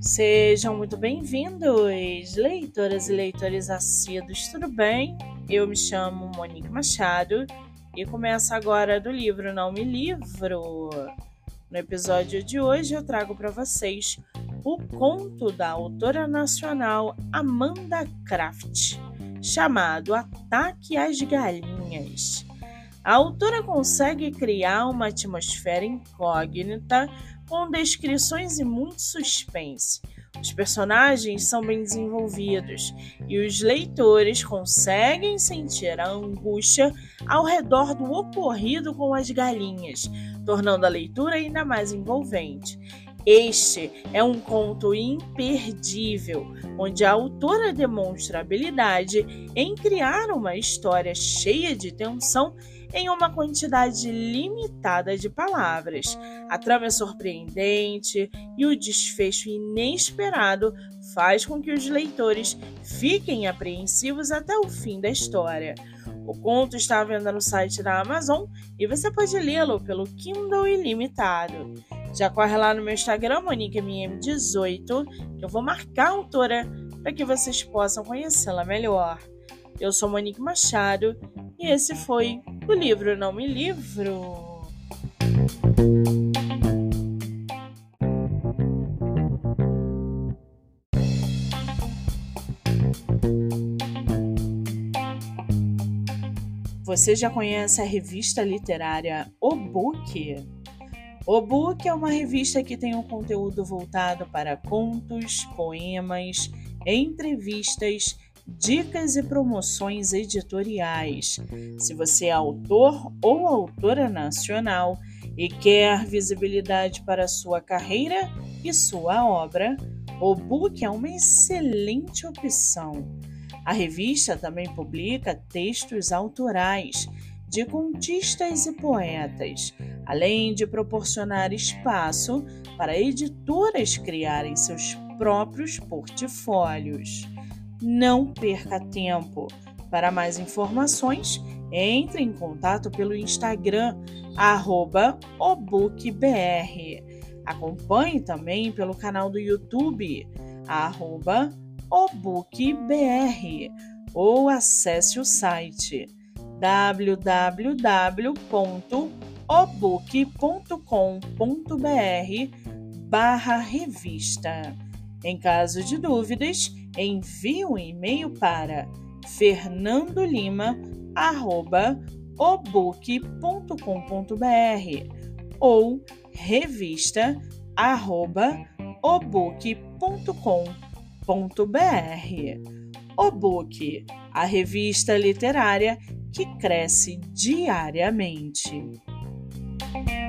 Sejam muito bem-vindos, leitoras e leitores assíduos, tudo bem? Eu me chamo Monique Machado e começo agora do livro Não Me Livro. No episódio de hoje eu trago para vocês o conto da autora nacional Amanda Kraft, chamado Ataque às Galinhas. A autora consegue criar uma atmosfera incógnita com descrições e muito suspense. Os personagens são bem desenvolvidos e os leitores conseguem sentir a angústia ao redor do ocorrido com as galinhas, tornando a leitura ainda mais envolvente. Este é um conto imperdível, onde a autora demonstra habilidade em criar uma história cheia de tensão em uma quantidade limitada de palavras. A trama é surpreendente e o desfecho inesperado faz com que os leitores fiquem apreensivos até o fim da história. O conto está à venda no site da Amazon e você pode lê-lo pelo Kindle Ilimitado. Já corre lá no meu Instagram, MoniqueMM18, que eu vou marcar a autora para que vocês possam conhecê-la melhor. Eu sou Monique Machado e esse foi o livro Não Me Livro. Você já conhece a revista literária O Book? O Book é uma revista que tem um conteúdo voltado para contos, poemas, entrevistas dicas e promoções editoriais. Se você é autor ou autora nacional e quer visibilidade para sua carreira e sua obra, o book é uma excelente opção. A revista também publica textos autorais de contistas e poetas, além de proporcionar espaço para editoras criarem seus próprios portfólios. Não perca tempo. Para mais informações, entre em contato pelo Instagram obookbr. Acompanhe também pelo canal do YouTube obookbr ou acesse o site www.obook.com.br barra revista. Em caso de dúvidas, envie um e-mail para fernandolima@obook.com.br ou revista@obook.com.br. O Book, a revista literária que cresce diariamente. Thank you.